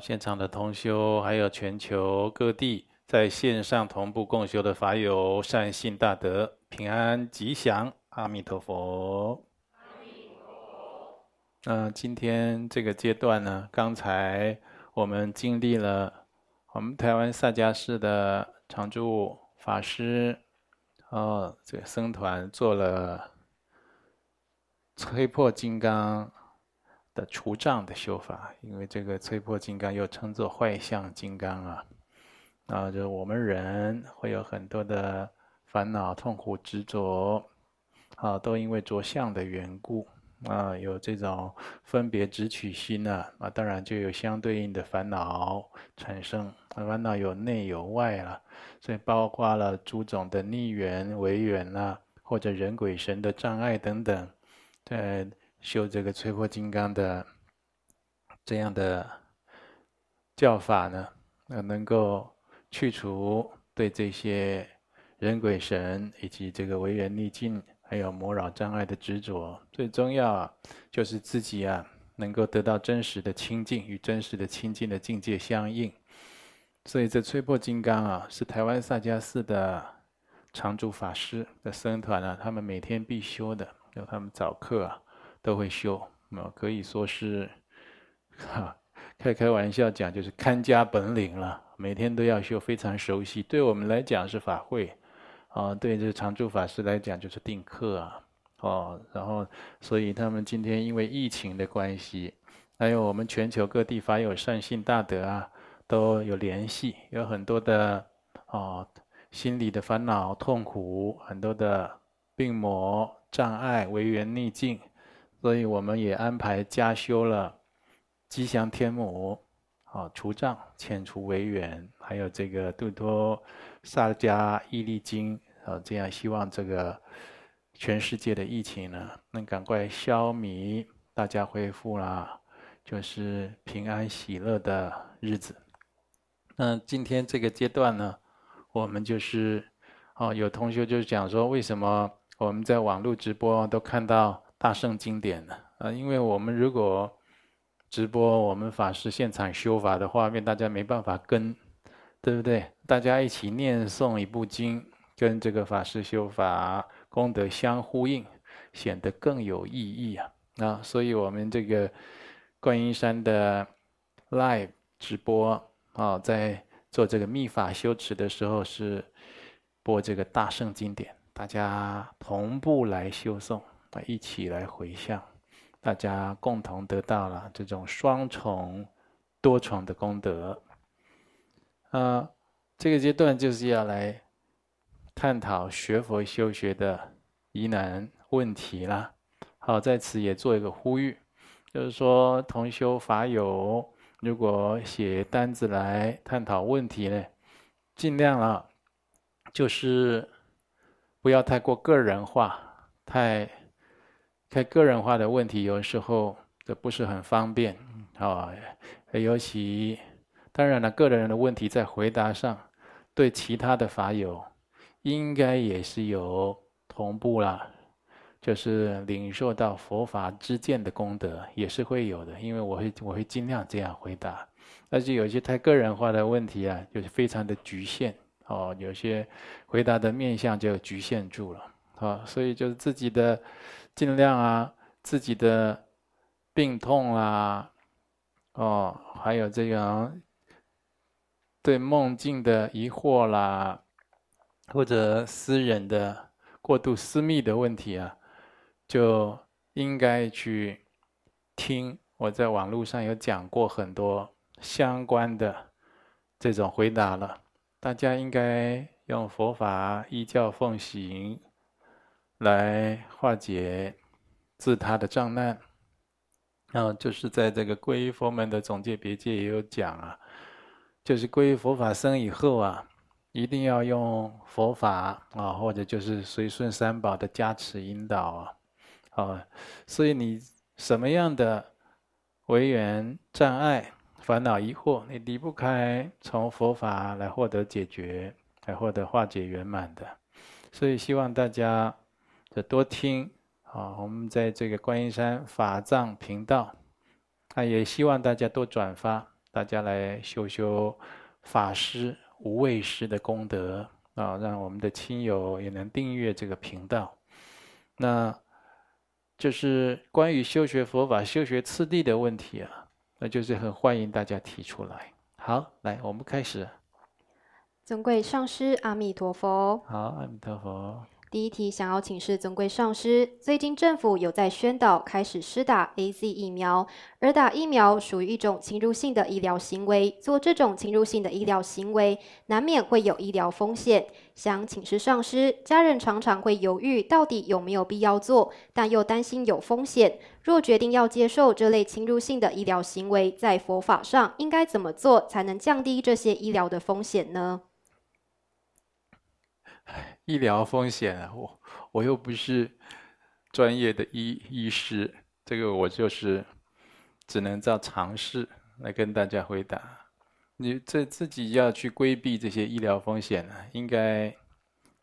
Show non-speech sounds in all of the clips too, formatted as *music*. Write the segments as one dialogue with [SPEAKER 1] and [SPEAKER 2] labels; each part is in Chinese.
[SPEAKER 1] 现场的同修，还有全球各地在线上同步共修的法友，善信大德平安吉祥，阿弥陀佛。阿弥陀佛。那今天这个阶段呢，刚才我们经历了我们台湾萨迦寺的常住法师，哦，这个僧团做了摧破金刚。的除障的修法，因为这个摧破金刚又称作坏相金刚啊，啊，就是我们人会有很多的烦恼、痛苦、执着，啊，都因为着相的缘故啊，有这种分别执取心呢，啊，当然就有相对应的烦恼产生啊。烦恼有内有外了，所以包括了诸种的逆缘、违缘呐，或者人鬼神的障碍等等，在。修这个摧破金刚的这样的教法呢，那能够去除对这些人鬼神以及这个违缘逆境还有魔扰障碍的执着。最重要，就是自己啊能够得到真实的清净，与真实的清净的境界相应。所以这摧破金刚啊，是台湾萨迦寺的常住法师的僧团啊，他们每天必修的，有他们早课啊。都会修，啊，可以说是，哈，开开玩笑讲，就是看家本领了。每天都要修，非常熟悉。对我们来讲是法会，啊，对这常住法师来讲就是定课啊，哦，然后所以他们今天因为疫情的关系，还有我们全球各地法友善信大德啊，都有联系，有很多的哦，心理的烦恼痛苦，很多的病魔障碍违缘逆境。所以我们也安排加修了吉祥天母，啊，除障、遣除违缘，还有这个度脱萨迦毅力经，啊，这样希望这个全世界的疫情呢，能赶快消弭，大家恢复啦，就是平安喜乐的日子。那今天这个阶段呢，我们就是，哦，有同学就讲说，为什么我们在网络直播都看到？大圣经典呢？啊，因为我们如果直播我们法师现场修法的画面，大家没办法跟，对不对？大家一起念诵一部经，跟这个法师修法功德相呼应，显得更有意义啊！啊，所以我们这个观音山的 live 直播啊，在做这个密法修持的时候，是播这个大圣经典，大家同步来修诵。一起来回向，大家共同得到了这种双重、多重的功德。啊，这个阶段就是要来探讨学佛修学的疑难问题啦。好，在此也做一个呼吁，就是说同修法友如果写单子来探讨问题呢，尽量啊，就是不要太过个人化，太。太个人化的问题，有时候这不是很方便啊。尤其当然了，个人的问题在回答上，对其他的法友，应该也是有同步啦，就是领受到佛法之见的功德，也是会有的。因为我会我会尽量这样回答。但是有些太个人化的问题啊，就是非常的局限哦，有些回答的面向就局限住了啊，所以就是自己的。尽量啊，自己的病痛啦，哦，还有这个对梦境的疑惑啦，或者私人的过度私密的问题啊，就应该去听。我在网络上有讲过很多相关的这种回答了，大家应该用佛法依教奉行。来化解自他的障难，然后就是在这个皈依佛门的总戒别戒也有讲啊，就是皈依佛法僧以后啊，一定要用佛法啊，或者就是随顺三宝的加持引导啊，啊，所以你什么样的违缘障碍、烦恼疑惑，你离不开从佛法来获得解决，来获得化解圆满的，所以希望大家。多听啊！我们在这个观音山法藏频道，啊，也希望大家多转发，大家来修修法师、无畏师的功德啊，让我们的亲友也能订阅这个频道。那就是关于修学佛法、修学次第的问题啊，那就是很欢迎大家提出来。好，来，我们开始。
[SPEAKER 2] 尊贵上师，阿弥陀佛。
[SPEAKER 1] 好，阿弥陀佛。
[SPEAKER 2] 第一题，想要请示尊贵上师，最近政府有在宣导开始施打 AZ 疫苗，而打疫苗属于一种侵入性的医疗行为，做这种侵入性的医疗行为，难免会有医疗风险。想请示上师，家人常常会犹豫到底有没有必要做，但又担心有风险。若决定要接受这类侵入性的医疗行为，在佛法上应该怎么做才能降低这些医疗的风险呢？
[SPEAKER 1] 医疗风险，我我又不是专业的医医师，这个我就是只能照常识来跟大家回答。你这自己要去规避这些医疗风险呢，应该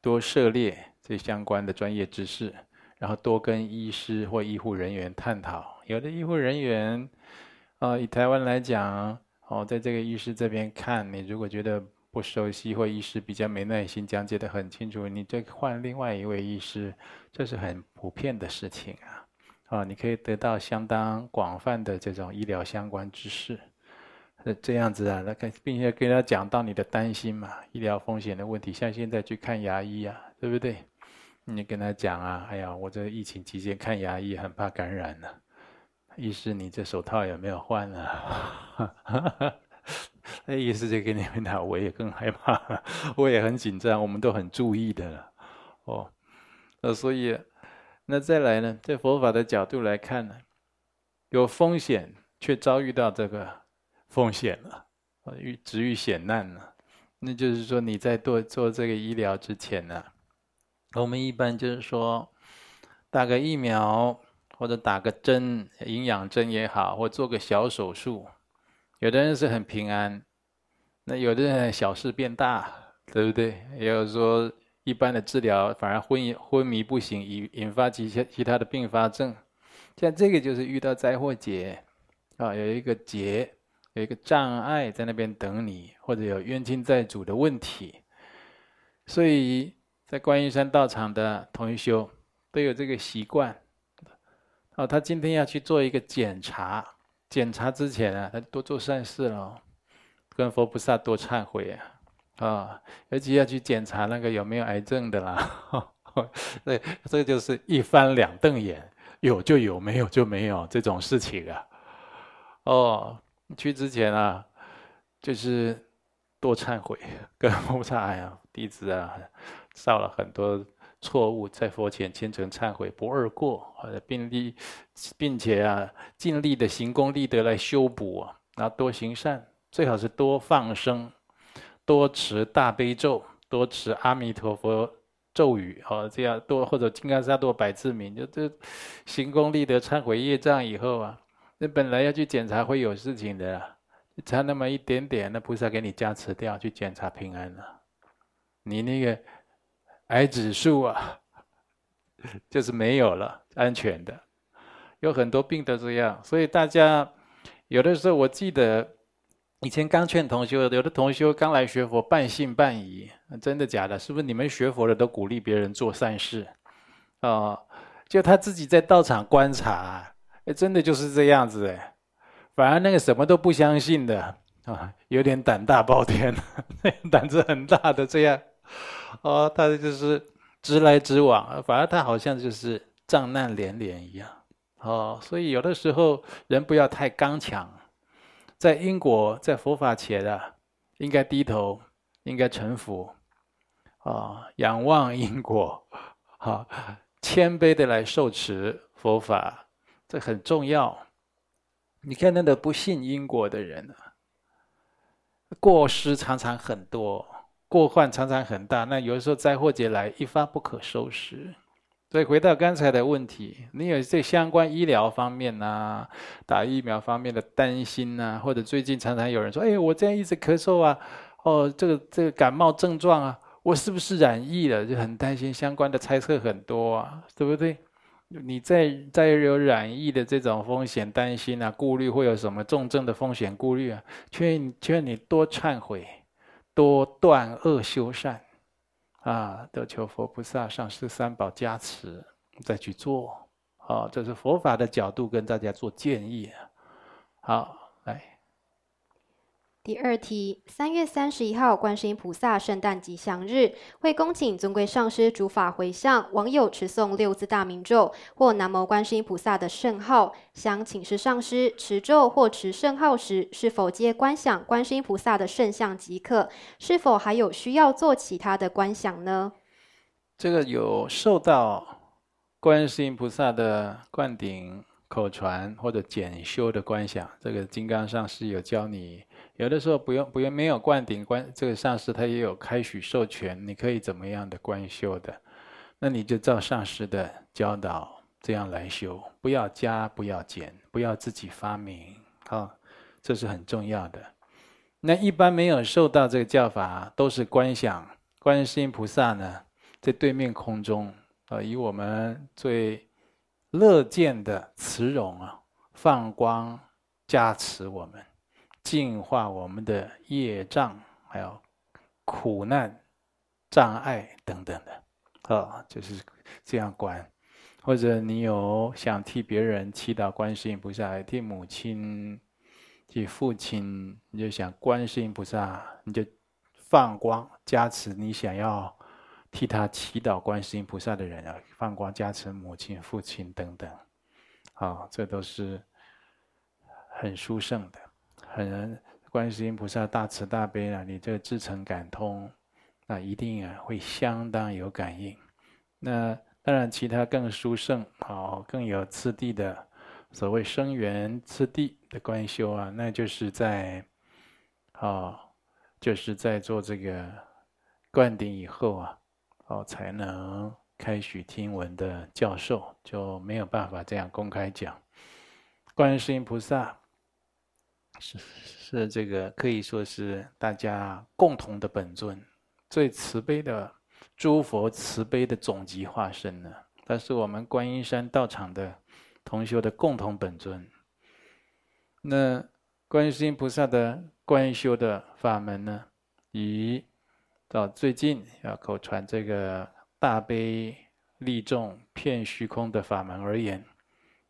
[SPEAKER 1] 多涉猎这相关的专业知识，然后多跟医师或医护人员探讨。有的医护人员啊，以台湾来讲，哦，在这个医师这边看，你如果觉得。不熟悉或医师比较没耐心讲解得很清楚，你再换另外一位医师，这是很普遍的事情啊！啊，你可以得到相当广泛的这种医疗相关知识，是这样子啊。那跟并且跟他讲到你的担心嘛，医疗风险的问题，像现在去看牙医啊，对不对？你跟他讲啊，哎呀，我这疫情期间看牙医很怕感染呢、医师，你这手套有没有换啊？*laughs* *laughs* 那意思就跟你们讲，我也更害怕，我也很紧张，我们都很注意的了，哦，那所以，那再来呢，在佛法的角度来看呢，有风险却遭遇到这个风险了，遇直遇险难了，那就是说你在做做这个医疗之前呢，我们一般就是说，打个疫苗或者打个针，营养针也好，或做个小手术。有的人是很平安，那有的人小事变大，对不对？也有说一般的治疗反而昏昏迷不醒，引引发其他其他的并发症。像这个就是遇到灾祸劫啊，有一个劫，有一个障碍在那边等你，或者有冤亲债主的问题。所以在观音山道场的同修都有这个习惯，哦，他今天要去做一个检查。检查之前啊，他多做善事喽，跟佛菩萨多忏悔啊，啊、尤其要去检查那个有没有癌症的啦，*laughs* 对，这就是一翻两瞪眼，有就有，没有就没有这种事情啊。哦，去之前啊，就是多忏悔，跟菩萨哎呀，弟子啊，造了很多。错误在佛前虔诚忏悔，不二过，并力，并且啊，尽力的行功立德来修补啊，然后多行善，最好是多放生，多持大悲咒，多持阿弥陀佛咒语，好，这样多或者金刚萨埵百字明，就这行功立德忏悔业障以后啊，那本来要去检查会有事情的，差那么一点点，那菩萨给你加持掉，去检查平安了，你那个。癌指数啊，就是没有了，安全的。有很多病都这样，所以大家有的时候，我记得以前刚劝同修，有的同修刚来学佛，半信半疑，真的假的？是不是你们学佛的都鼓励别人做善事、哦？就他自己在道场观察，哎，真的就是这样子哎。反而那个什么都不相信的啊、有点胆大包天，*laughs* 胆子很大的这样。哦，他就是直来直往，反而他好像就是障难连连一样。哦，所以有的时候人不要太刚强，在因果在佛法前啊，应该低头，应该臣服，啊、仰望因果，好、谦卑的来受持佛法，这很重要。你看那个不信因果的人啊，过失常常很多。过患常常很大，那有的时候灾祸劫来一发不可收拾。所以回到刚才的问题，你有这相关医疗方面呐、打疫苗方面的担心呐、或者最近常常有人说：“哎，我这样一直咳嗽啊，哦，这个这个感冒症状啊，我是不是染疫了？”就很担心，相关的猜测很多啊，对不对？你再再有染疫的这种风险担心啊，顾虑会有什么重症的风险顾虑啊？劝劝你多忏悔，多断恶修善，啊，都求佛菩萨、上师三宝加持，再去做。啊，这是佛法的角度跟大家做建议。啊好。
[SPEAKER 2] 来第二题：三月三十一号，观世音菩萨圣诞吉祥日，为恭请尊贵上师主法回向，网友持诵六字大明咒或南无观世音菩萨的圣号，想请示上师，持咒或持圣号时，是否皆观想观世音菩萨的圣像即可？是否还有需要做其他的观想呢？
[SPEAKER 1] 这个有受到观世音菩萨的灌顶口传或者简修的观想，这个金刚上师有教你。有的时候不用不用没有灌顶观，这个上师他也有开许授权，你可以怎么样的观修的，那你就照上师的教导这样来修，不要加不要减，不要自己发明，好，这是很重要的。那一般没有受到这个教法，都是观想观世音菩萨呢，在对面空中啊，以我们最乐见的慈容啊，放光加持我们。净化我们的业障，还有苦难、障碍等等的，啊，就是这样观。或者你有想替别人祈祷观世音菩萨，替母亲、替父亲，你就想观世音菩萨，你就放光加持你想要替他祈祷观世音菩萨的人啊，放光加持母亲、父亲等等，啊，这都是很殊胜的。很观世音菩萨大慈大悲啊，你这个至诚感通，那一定啊会相当有感应。那当然，其他更殊胜、好更有次第的，所谓声闻次第的观修啊，那就是在，哦，就是在做这个灌顶以后啊，哦才能开许听闻的教授，就没有办法这样公开讲。观世音菩萨。是是这个可以说是大家共同的本尊，最慈悲的诸佛慈悲的总集化身呢。它是我们观音山道场的同修的共同本尊。那观世音菩萨的观修的法门呢，以到最近要口传这个大悲利众遍虚空的法门而言，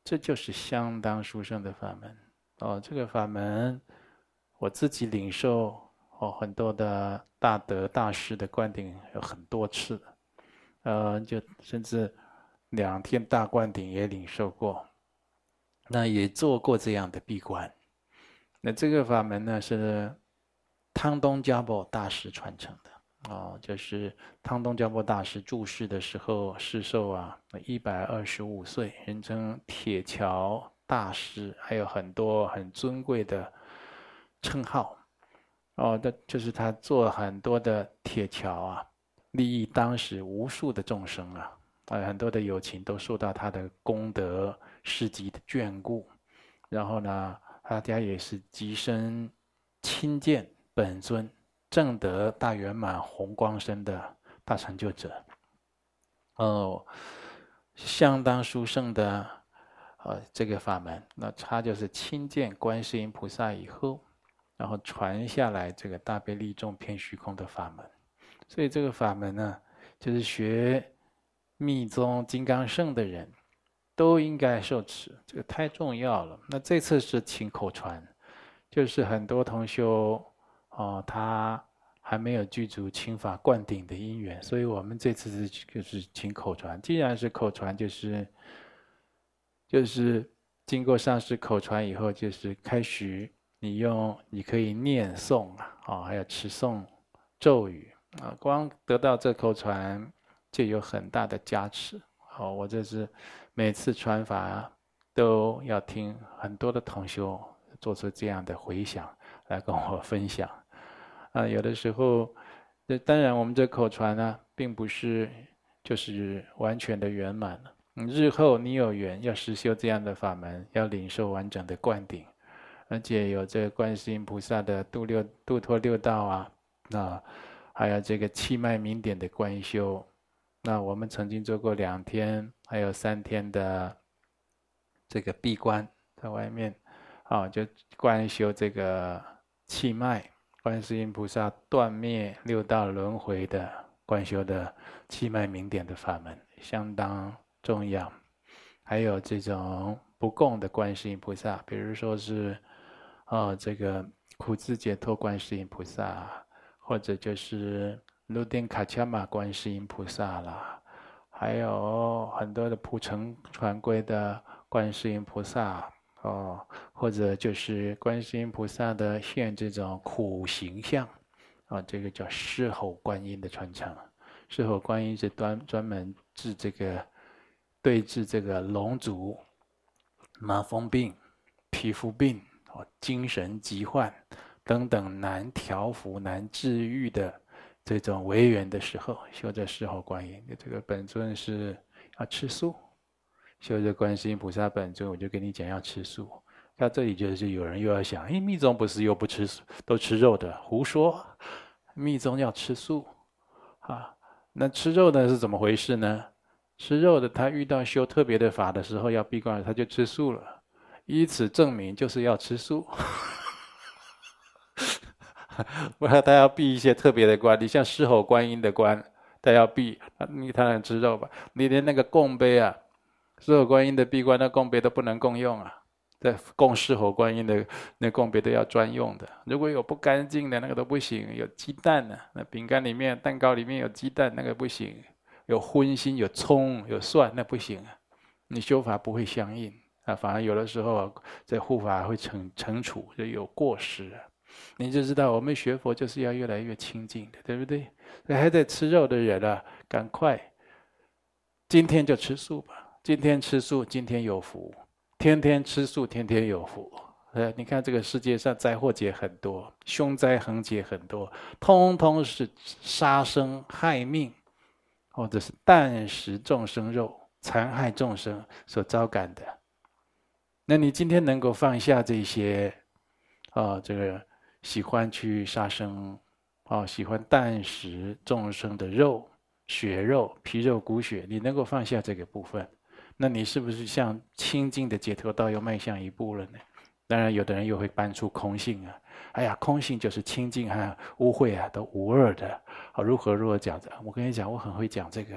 [SPEAKER 1] 这就是相当殊胜的法门。哦，这个法门，我自己领受哦，很多的大德大师的灌顶有很多次，呃，就甚至两天大灌顶也领受过，那也做过这样的闭关。那这个法门呢，是汤东家宝大师传承的哦，就是汤东家宝大师住世的时候，世寿啊一百二十五岁，人称铁桥。大师还有很多很尊贵的称号，哦，这就是他做很多的铁桥啊，利益当时无数的众生啊，啊，很多的友情都受到他的功德事迹的眷顾，然后呢，大家也是极深亲见本尊正德大圆满红光身的大成就者，哦，相当殊胜的。啊，这个法门，那他就是亲见观世音菩萨以后，然后传下来这个大悲利众偏虚空的法门。所以这个法门呢，就是学密宗金刚乘的人都应该受持，这个太重要了。那这次是请口传，就是很多同修哦，他还没有具足清法灌顶的因缘，所以我们这次是就是请口传。既然是口传，就是。就是经过上师口传以后，就是开始你用，你可以念诵啊，啊，还有持诵咒语啊，光得到这口传就有很大的加持。好，我这是每次传法都要听很多的同修做出这样的回响来跟我分享。啊，有的时候，这当然我们这口传呢，并不是就是完全的圆满了。日后你有缘要实修这样的法门，要领受完整的灌顶，而且有这个观世音菩萨的度六度脱六道啊，啊，还有这个气脉明点的观修，那我们曾经做过两天，还有三天的这个闭关，在外面，啊，就观修这个气脉，观世音菩萨断灭六道轮回的观修的气脉明点的法门，相当重要。还有这种不共的观世音菩萨，比如说是，啊，这个苦智解脱观世音菩萨，或者就是。卢丁卡恰玛观世音菩萨啦，还有很多的普成传归的观世音菩萨哦，或者就是观世音菩萨的现这种苦形象啊，这个叫狮吼观音的传承。狮吼观音是专专门治这个对治这个龙族、麻风病、皮肤病哦、精神疾患等等难调伏、难治愈的。这种违缘的时候，修这狮吼观音，这个本尊是要吃素。修这观世音菩萨本尊，我就跟你讲要吃素。到这里就是有人又要想，哎，密宗不是又不吃素，都吃肉的？胡说！密宗要吃素啊？那吃肉的是怎么回事呢？吃肉的他遇到修特别的法的时候要闭关，他就吃素了，以此证明就是要吃素。*laughs* 不然他要闭一些特别的关，你像狮吼观音的关，他要闭，你他能吃肉吧？你连那个供杯啊，狮吼观音的闭关，那供杯都不能共用啊。在供狮吼观音的那供杯都要专用的，如果有不干净的那个都不行。有鸡蛋呢、那饼干里面、蛋糕里面有鸡蛋，那个不行。有荤腥、有葱、有蒜，那不行啊。你修法不会相应啊，反而有的时候在护法会惩惩处，就有过失。你就知道，我们学佛就是要越来越清净的，对不对？还在吃肉的人啊，赶快，今天就吃素吧。今天吃素，今天有福；天天吃素，天天有福。呃，你看这个世界上灾祸劫很多，凶灾横劫很多，通通是杀生害命，或者是啖食众生肉，残害众生所招感的。那你今天能够放下这些，啊，这个。喜欢去杀生，哦，喜欢啖食众生的肉、血肉、皮肉骨血，你能够放下这个部分，那你是不是向清净的解脱道又迈向一步了呢？当然，有的人又会搬出空性啊，哎呀，空性就是清净和污秽啊，都无二的。啊，如何如何讲的？我跟你讲，我很会讲这个，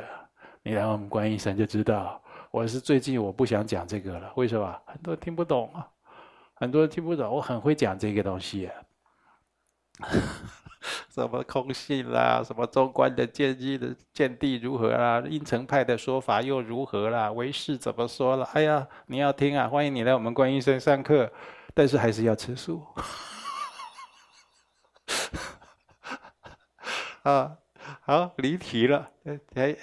[SPEAKER 1] 你来我们观音山就知道。我是最近我不想讲这个了，为什么？很多人听不懂啊，很多人听不懂。我很会讲这个东西。*laughs* 什么空性啦，什么中观的见地的见地如何啦？应成派的说法又如何啦？唯识怎么说了？哎呀，你要听啊！欢迎你来我们观音山上课，但是还是要吃素。*laughs* 啊，好离题了，哎。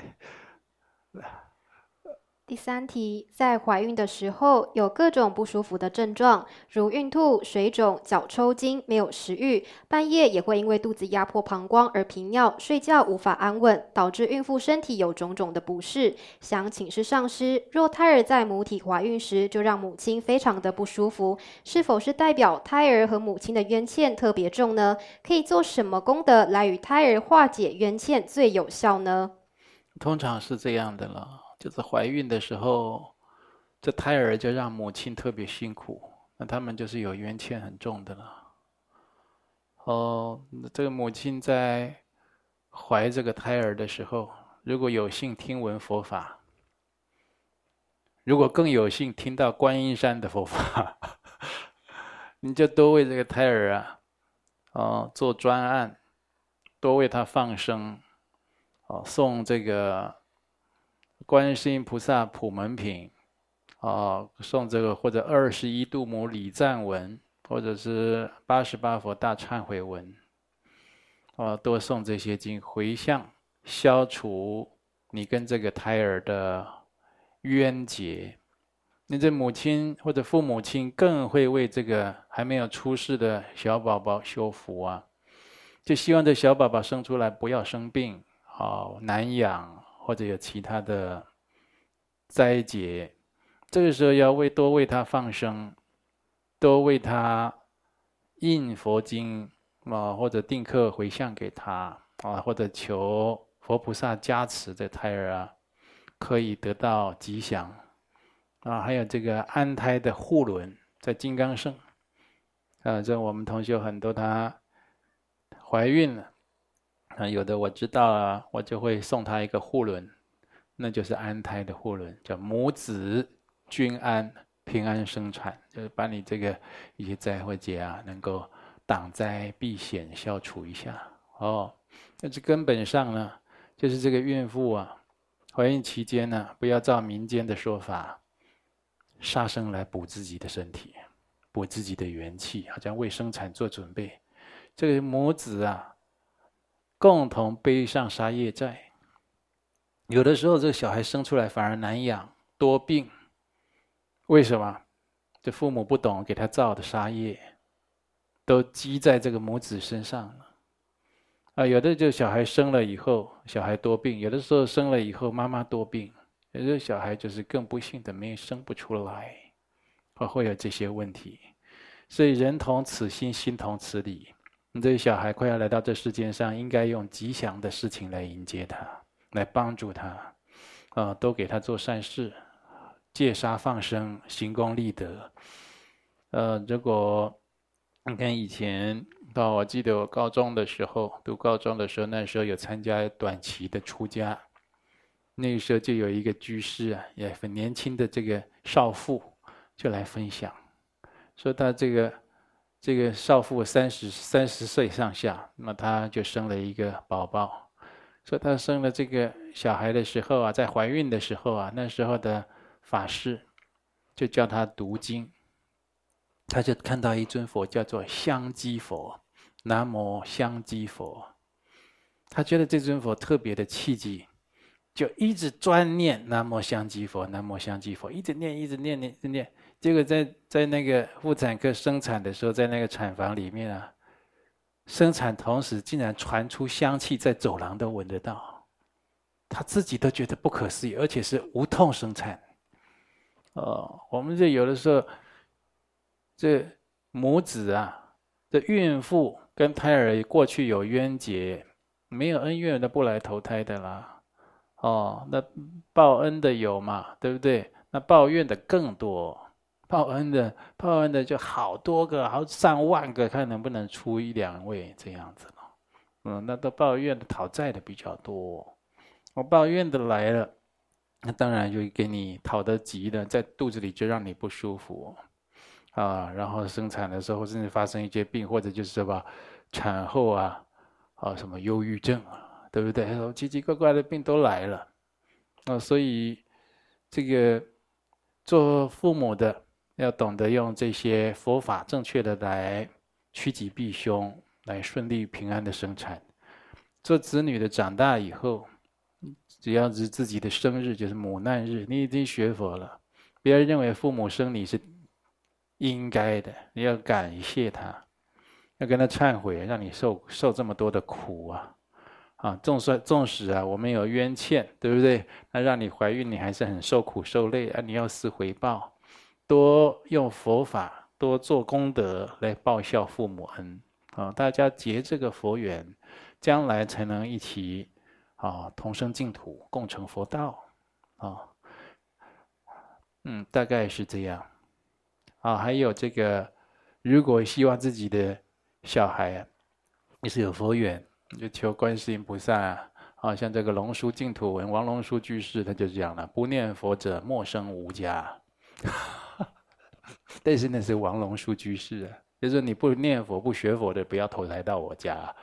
[SPEAKER 2] 第三题，在怀孕的时候有各种不舒服的症状，如孕吐、水肿、脚抽筋、没有食欲，半夜也会因为肚子压迫膀胱而频尿，睡觉无法安稳，导致孕妇身体有种种的不适。想请示上师，若胎儿在母体怀孕时就让母亲非常的不舒服，是否是代表胎儿和母亲的冤欠特别重呢？可以做什么功德来与胎儿化解冤欠最有效呢？
[SPEAKER 1] 通常是这样的了。就是怀孕的时候，这胎儿就让母亲特别辛苦，那他们就是有冤欠很重的了。哦，这个母亲在怀这个胎儿的时候，如果有幸听闻佛法，如果更有幸听到观音山的佛法，*laughs* 你就多为这个胎儿啊，哦，做专案，多为他放生，哦，送这个。观世音菩萨普门品，啊，送这个或者二十一度母礼赞文，或者是八十八佛大忏悔文，啊，多送这些经回向，消除你跟这个胎儿的冤结。你这母亲或者父母亲更会为这个还没有出世的小宝宝修福啊，就希望这小宝宝生出来不要生病，好难养。或者有其他的灾劫，这个时候要为多为他放生，多为他印佛经啊，或者定课回向给他啊，或者求佛菩萨加持的胎儿啊，可以得到吉祥啊。还有这个安胎的护轮，在金刚圣啊，这我们同学很多，她怀孕了啊，有的我知道啊，我就会送他一个护轮，那就是安胎的护轮，叫母子均安，平安生产，就是把你这个一些灾祸劫啊，能够挡灾避险，消除一下哦。但是根本上呢，就是这个孕妇啊，怀孕期间呢，不要照民间的说法，杀生来补自己的身体，补自己的元气，好像为生产做准备。这个母子啊，共同背上杀业债。有的时候，这个小孩生出来反而难养，多病。为什么？这父母不懂给他造的杀业，都积在这个母子身上了。啊，有的就小孩生了以后，小孩多病；有的时候生了以后，妈妈多病；有的小孩就是更不幸的，没生不出来，会会有这些问题。所以人同此心，心同此理。你这个小孩快要来到这世界上，应该用吉祥的事情来迎接他，来帮助他，啊，都给他做善事。戒杀放生，行功立德。呃，如果你看以前，到我记得我高中的时候，读高中的时候，那时候有参加短期的出家，那个时候就有一个居士啊，也很年轻的这个少妇，就来分享，说他这个这个少妇三十三十岁上下，那么她就生了一个宝宝，说她生了这个小孩的时候啊，在怀孕的时候啊，那时候的。法师就叫他读经，他就看到一尊佛叫做香积佛，南无香积佛。他觉得这尊佛特别的契机，就一直专念南无香积佛，南无香积佛，一直念，一直念，念，一直念。结果在在那个妇产科生产的时候，在那个产房里面啊，生产同时竟然传出香气，在走廊都闻得到，他自己都觉得不可思议，而且是无痛生产。哦，我们这有的时候，这母子啊，这孕妇跟胎儿过去有冤结，没有恩怨的不来投胎的啦。哦，那报恩的有嘛，对不对？那抱怨的更多，报恩的报恩的就好多个，好上万个，看能不能出一两位这样子了。嗯，那都抱怨的讨债的比较多，我抱怨的来了。那当然就给你讨得急的，在肚子里就让你不舒服，啊，然后生产的时候甚至发生一些病，或者就是什么产后啊，啊什么忧郁症啊，对不对？奇奇怪怪的病都来了，啊，所以这个做父母的要懂得用这些佛法正确的来趋吉避凶，来顺利平安的生产。做子女的长大以后。只要是自己的生日，就是母难日，你已经学佛了，不要认为父母生你是应该的，你要感谢他，要跟他忏悔，让你受受这么多的苦啊！啊，纵使纵使啊，我们有冤欠，对不对？那让你怀孕，你还是很受苦受累啊！你要思回报，多用佛法，多做功德来报效父母恩啊！大家结这个佛缘，将来才能一起。啊，同生净土，共成佛道，啊，嗯，大概是这样。啊，还有这个，如果希望自己的小孩啊，也是有佛缘，就求观世音菩萨啊，啊，像这个龙树净土文王龙树居士，他就讲了：不念佛者，莫生无家。但是那是王龙书居士啊，就是你不念佛、不学佛的，不要投胎到我家。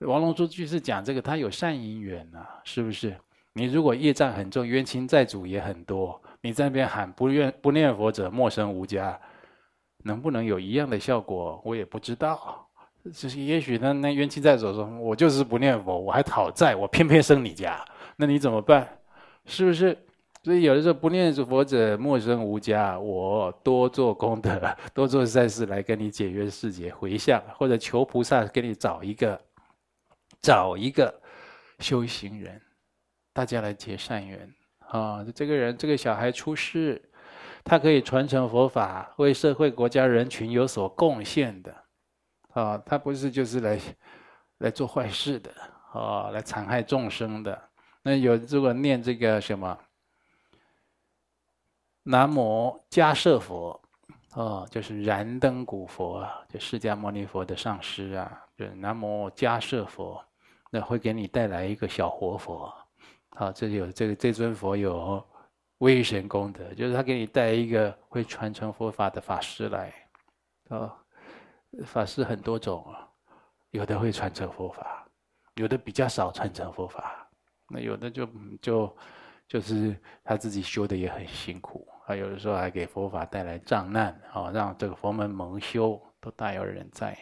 [SPEAKER 1] 王龙珠居士讲这个，他有善因缘呐，是不是？你如果业障很重，冤亲债主也很多，你在那边喊不愿不念佛者，莫生无家，能不能有一样的效果？我也不知道。就是也许那那冤亲债主说，我就是不念佛，我还讨债，我偏偏生你家，那你怎么办？是不是？所以有的时候不念佛者，莫生无家。我多做功德，*laughs* 多做善事来跟你解冤释结，回向或者求菩萨给你找一个。找一个修行人，大家来结善缘啊！这个人，这个小孩出世，他可以传承佛法，为社会、国家、人群有所贡献的啊！他不是就是来来做坏事的啊，来残害众生的。那有如果念这个什么，南无迦舍佛，哦，就是燃灯古佛啊，就释迦牟尼佛的上师啊，就是南无迦舍佛，那会给你带来一个小活佛。好，这有这个这尊佛有威神功德，就是他给你带一个会传承佛法的法师来。哦，法师很多种啊，有的会传承佛法，有的比较少传承佛法，那有的就就就是他自己修的也很辛苦，还有的时候还给佛法带来障难啊，让这个佛门蒙羞都大有人在，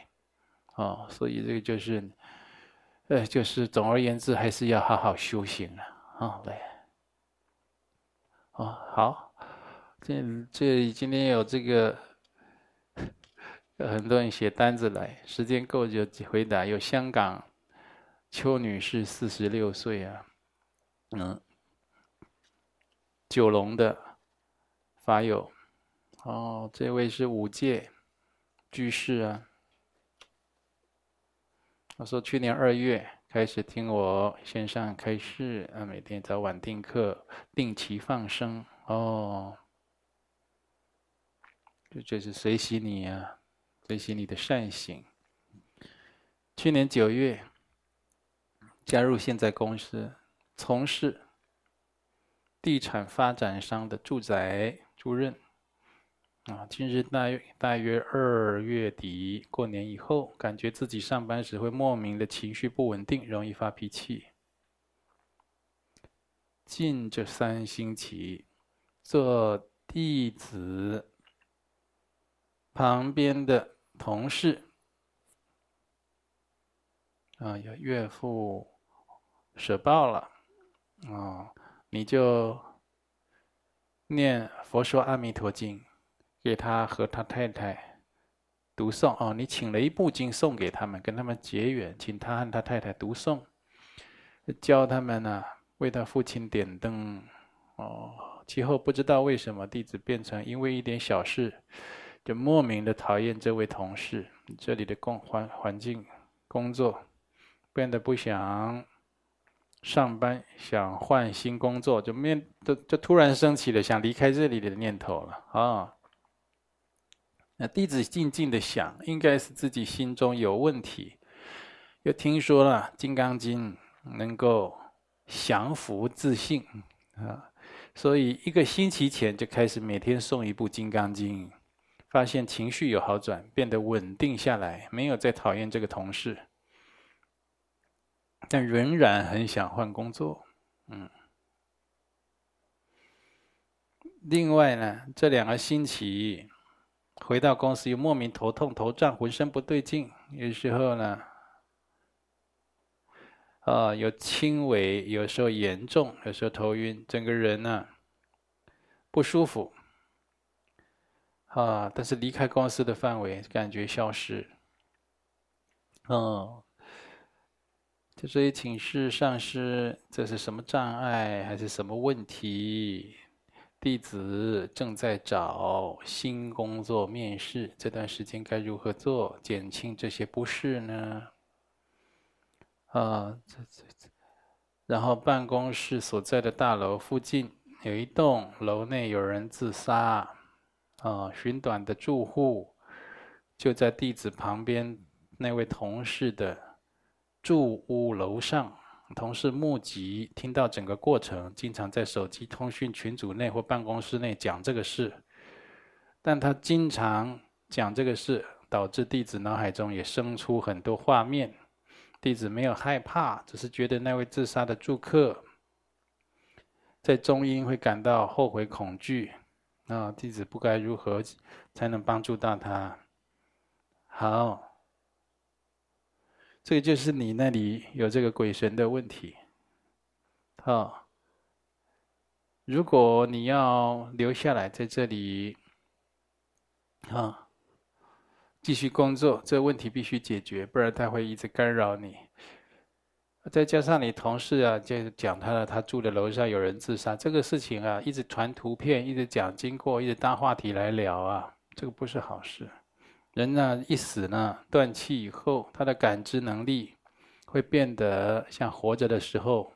[SPEAKER 1] 啊，所以这个就是，呃，就是总而言之，还是要好好修行啊，啊，对，哦，好，这这今天有这个。有很多人写单子来，时间够就回答。有香港邱女士，四十六岁啊，嗯，九龙的法友，哦，这位是五戒居士啊。他说去年二月开始听我线上开示，啊，每天早晚定课，定期放生，哦，这就是随喜你啊。随喜你的善行。去年九月加入现在公司，从事地产发展商的住宅出任。啊，今日大约大约二月底过年以后，感觉自己上班时会莫名的情绪不稳定，容易发脾气。近这三星期做弟子旁边的。同事啊，有岳父舍报了啊，你就念佛说阿弥陀经给他和他太太读诵哦。你请了一部经送给他们，跟他们结缘，请他和他太太读诵，教他们呢、为他父亲点灯哦。其后不知道为什么弟子变成因为一点小事。就莫名的讨厌这位同事，这里的工环环境、工作变得不想上班，想换新工作，就面就就突然升起了想离开这里的念头了啊。那弟子静静的想，应该是自己心中有问题。又听说了《金刚经》能够降伏自信啊，所以一个星期前就开始每天诵一部《金刚经》。发现情绪有好转，变得稳定下来，没有再讨厌这个同事，但仍然很想换工作。嗯。另外呢，这两个星期回到公司又莫名头痛、头胀、浑身不对劲，有时候呢，啊，有轻微，有时候严重，有时候头晕，整个人呢不舒服。啊！但是离开公司的范围，感觉消失。嗯，所以请示上师，这是什么障碍，还是什么问题？弟子正在找新工作面试，这段时间该如何做，减轻这些不适呢？啊，这这这，然后办公室所在的大楼附近有一栋楼内有人自杀。啊，寻短的住户就在弟子旁边那位同事的住屋楼上。同事目击听到整个过程，经常在手机通讯群组内或办公室内讲这个事。但他经常讲这个事，导致弟子脑海中也生出很多画面。弟子没有害怕，只是觉得那位自杀的住客在中阴会感到后悔、恐惧。啊，弟子不该如何才能帮助到他？好，这个就是你那里有这个鬼神的问题。好，如果你要留下来在这里，啊，继续工作，这个问题必须解决，不然他会一直干扰你。再加上你同事啊，就讲他的，他住的楼上有人自杀，这个事情啊，一直传图片，一直讲经过，一直当话题来聊啊，这个不是好事。人呢，一死呢，断气以后，他的感知能力会变得像活着的时候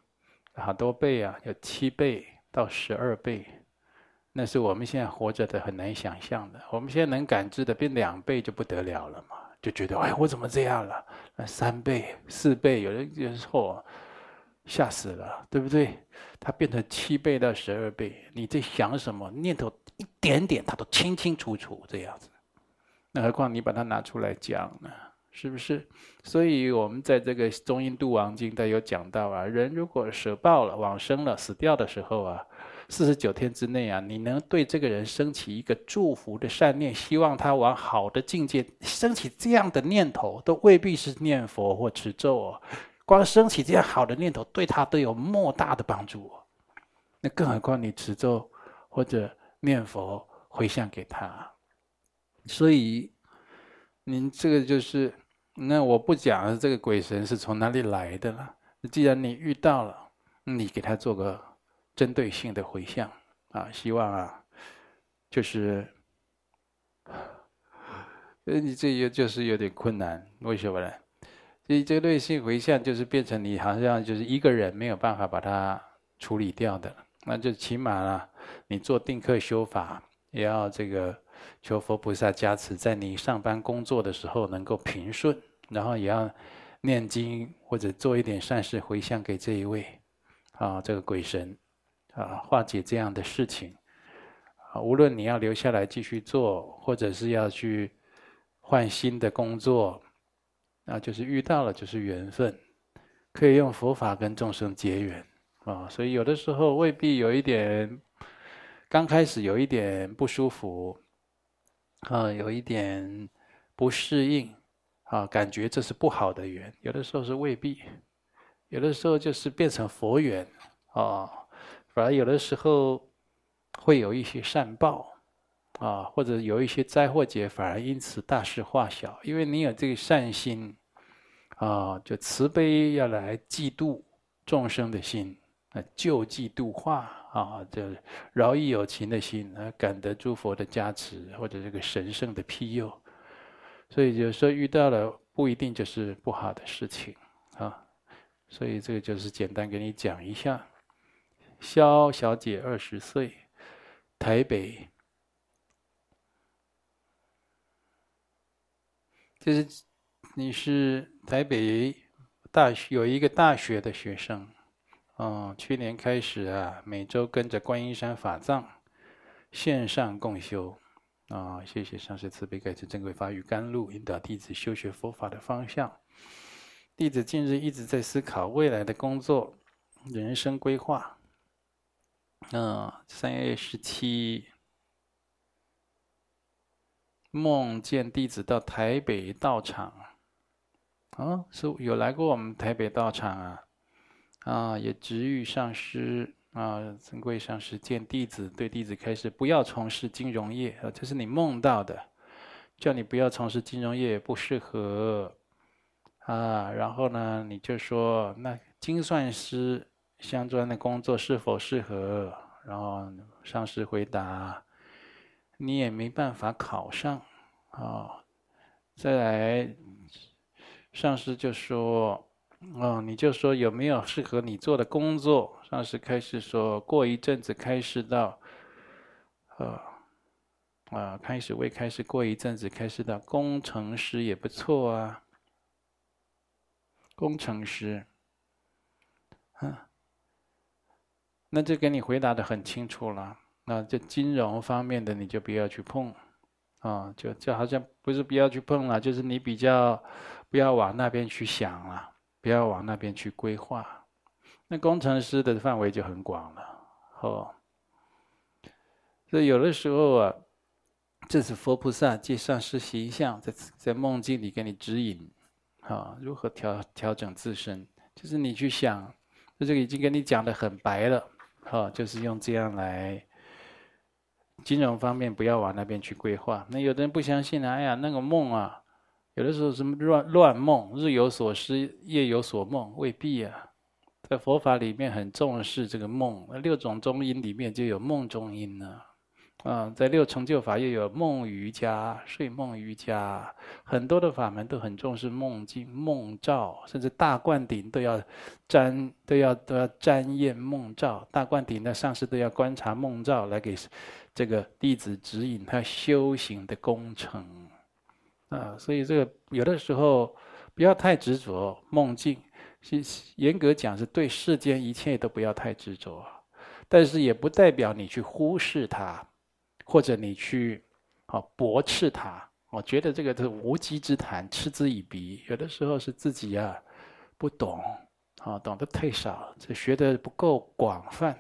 [SPEAKER 1] 好多倍啊，有七倍到十二倍，那是我们现在活着的很难想象的。我们现在能感知的变两倍就不得了了嘛，就觉得哎，我怎么这样了？那三倍、四倍，有人有时候吓死了，对不对？它变成七倍到十二倍，你在想什么念头一点点，它都清清楚楚这样子。那何况你把它拿出来讲呢？是不是？所以我们在这个《中印度王经》它有讲到啊，人如果舍报了、往生了、死掉的时候啊，四十九天之内啊，你能对这个人升起一个祝福的善念，希望他往好的境界升起这样的念头，都未必是念佛或持咒哦。光升起这样好的念头，对他都有莫大的帮助。那更何况你持咒或者念佛回向给他，所以您这个就是。那我不讲这个鬼神是从哪里来的了。既然你遇到了，你给他做个针对性的回向啊，希望啊，就是，呃，你这个就是有点困难，为什么呢？所以这个对性回向就是变成你好像就是一个人没有办法把它处理掉的，那就起码啊，你做定课修法也要这个求佛菩萨加持，在你上班工作的时候能够平顺。然后也要念经或者做一点善事回向给这一位，啊，这个鬼神，啊，化解这样的事情。无论你要留下来继续做，或者是要去换新的工作，那就是遇到了就是缘分，可以用佛法跟众生结缘啊。所以有的时候未必有一点，刚开始有一点不舒服，啊，有一点不适应。啊，感觉这是不好的缘，有的时候是未必，有的时候就是变成佛缘，啊，反而有的时候会有一些善报，啊，或者有一些灾祸劫，反而因此大事化小，因为你有这个善心，啊，就慈悲要来济度众生的心，救济度化，啊，这饶益有情的心，啊，感得诸佛的加持或者这个神圣的庇佑。所以有时候遇到了不一定就是不好的事情啊，所以这个就是简单给你讲一下。萧小姐二十岁，台北，就是你是台北大学有一个大学的学生，嗯，去年开始啊，每周跟着观音山法藏线上共修。啊、谢谢上师慈悲开示珍贵法语甘露，引导弟子修学佛法的方向。弟子近日一直在思考未来的工作、人生规划。嗯、哦，三月十七，梦见弟子到台北道场。啊、是有来过我们台北道场啊，啊，也值遇上师。啊，尊贵上师见弟子，对弟子开始不要从事金融业啊，这是你梦到的，叫你不要从事金融业，不适合啊。然后呢，你就说那精算师相关的工作是否适合？然后上师回答，你也没办法考上啊。再来，上师就说，哦，你就说有没有适合你做的工作？上师开始说，过一阵子开始到，呃，啊，开始未开始，过一阵子开始到工程师也不错啊。工程师，嗯，那就给你回答的很清楚了。那这金融方面的你就不要去碰，啊，就就好像不是不要去碰了，就是你比较不要往那边去想了，不要往那边去规划。那工程师的范围就很广了，哦，所以有的时候啊，这是佛菩萨借上师形象，在在梦境里给你指引，啊，如何调调整自身，就是你去想，这个已经跟你讲的很白了，哈，就是用这样来，金融方面不要往那边去规划。那有的人不相信啊，哎呀，那个梦啊，有的时候什么乱乱梦，日有所思，夜有所梦，未必啊。在佛法里面很重视这个梦，六种中阴里面就有梦中阴呢。啊，在六成就法又有梦瑜伽、睡梦瑜伽，很多的法门都很重视梦境、梦照，甚至大灌顶都要沾、都要都要沾验梦照。大灌顶的上师都要观察梦照，来给这个弟子指引他修行的工程。啊，所以这个有的时候不要太执着梦境，是严格讲是对世间一切都不要太执着，但是也不代表你去忽视它。或者你去，啊，驳斥它，我觉得这个是无稽之谈，嗤之以鼻。有的时候是自己啊，不懂，啊，懂得太少，这学的不够广泛，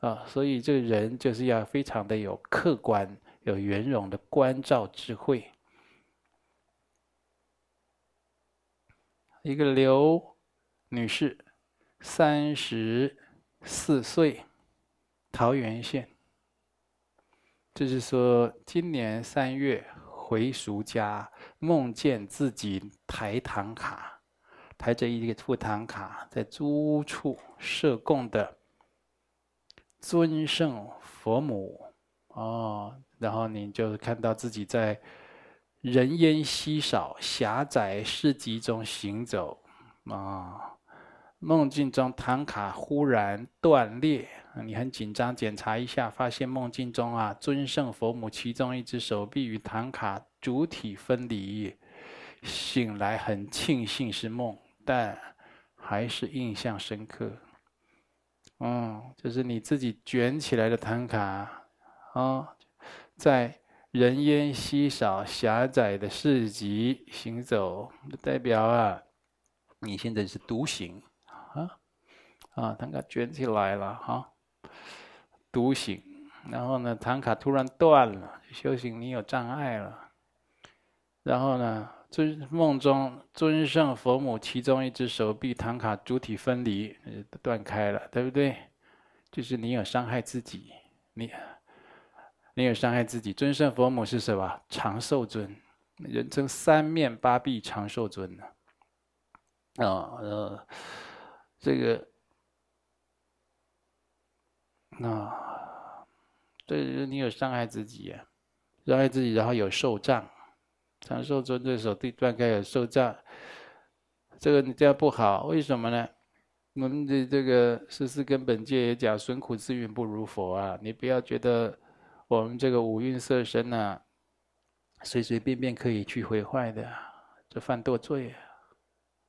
[SPEAKER 1] 啊，所以这个人就是要非常的有客观、有圆融的关照智慧。一个刘女士，三十四岁，桃源县。就是说，今年三月回俗家，梦见自己抬唐卡，抬着一个副唐卡，在租屋处设供的尊圣佛母哦，然后你就看到自己在人烟稀少、狭窄市集中行走啊，梦境中唐卡忽然断裂。你很紧张，检查一下，发现梦境中啊，尊圣佛母其中一只手臂与唐卡主体分离。醒来很庆幸是梦，但还是印象深刻。嗯，就是你自己卷起来的唐卡，啊、哦，在人烟稀少、狭窄的市集行走，代表啊，你现在是独行啊，啊，唐卡卷起来了，哈、独行，然后呢，唐卡突然断了，修行你有障碍了。然后呢，尊梦中尊胜佛母其中一只手臂唐卡主体分离，断开了，对不对？就是你有伤害自己，你你有伤害自己。尊胜佛母是什么？长寿尊，人称三面八臂长寿尊啊、哦，呃，这个。那，这你有伤害自己呀？伤害自己，然后有受障，长寿尊这手对断开有受障，这个你这样不好，为什么呢？我们的这个十四根本戒也讲，损苦自运不如佛啊！你不要觉得我们这个五蕴色身啊，随随便便可以去毁坏的，这犯堕罪啊！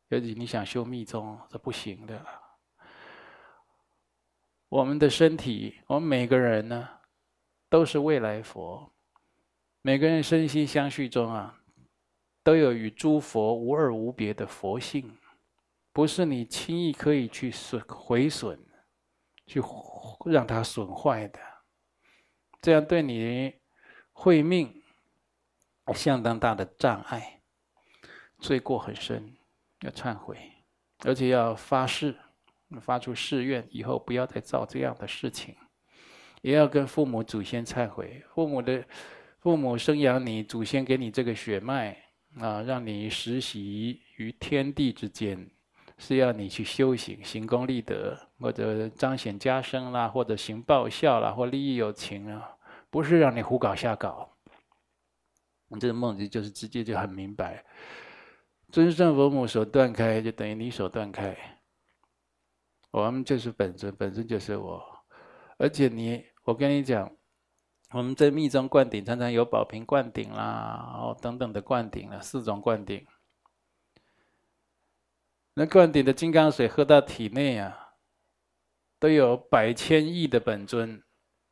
[SPEAKER 1] 尤其你想修密宗，这不行的。我们的身体，我们每个人呢，都是未来佛。每个人身心相续中啊，都有与诸佛无二无别的佛性，不是你轻易可以去损毁损，去让它损坏的。这样对你慧命相当大的障碍，罪过很深，要忏悔，而且要发誓。发出誓愿，以后不要再造这样的事情，也要跟父母祖先忏悔。父母的父母生养你，祖先给你这个血脉啊，让你实习于天地之间，是要你去修行、行功立德，或者彰显家声啦，或者行报效啦，或利益有情啊，不是让你胡搞瞎搞。你这个梦境就是直接就很明白，尊胜佛母手断开，就等于你手断开。我们就是本尊，本尊就是我，而且你，我跟你讲，我们在密宗灌顶常常有宝瓶灌顶啦，哦等等的灌顶了，四种灌顶。那灌顶的金刚水喝到体内啊，都有百千亿的本尊，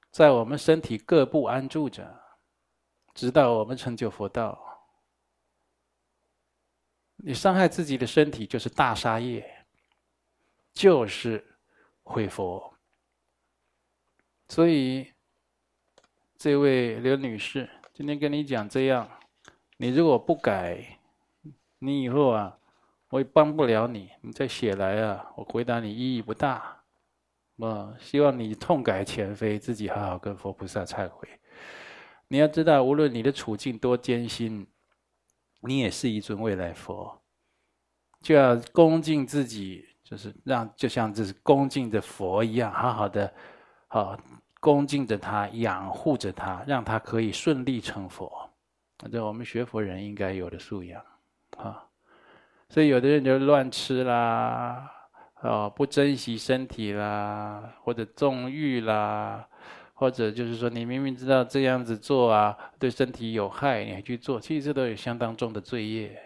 [SPEAKER 1] 在我们身体各部安住着，直到我们成就佛道。你伤害自己的身体，就是大杀业。就是毁佛，所以这位刘女士今天跟你讲这样，你如果不改，你以后啊，我也帮不了你。你再写来啊，我回答你意义不大。我希望你痛改前非，自己好好跟佛菩萨忏悔。你要知道，无论你的处境多艰辛，你也是一尊未来佛，就要恭敬自己。就是让，就像这是恭敬的佛一样，好好的，好恭敬着他，养护着他，让他可以顺利成佛。这我们学佛人应该有的素养啊。所以有的人就乱吃啦，哦，不珍惜身体啦，或者纵欲啦，或者就是说你明明知道这样子做啊，对身体有害，你还去做，其实这都有相当重的罪业。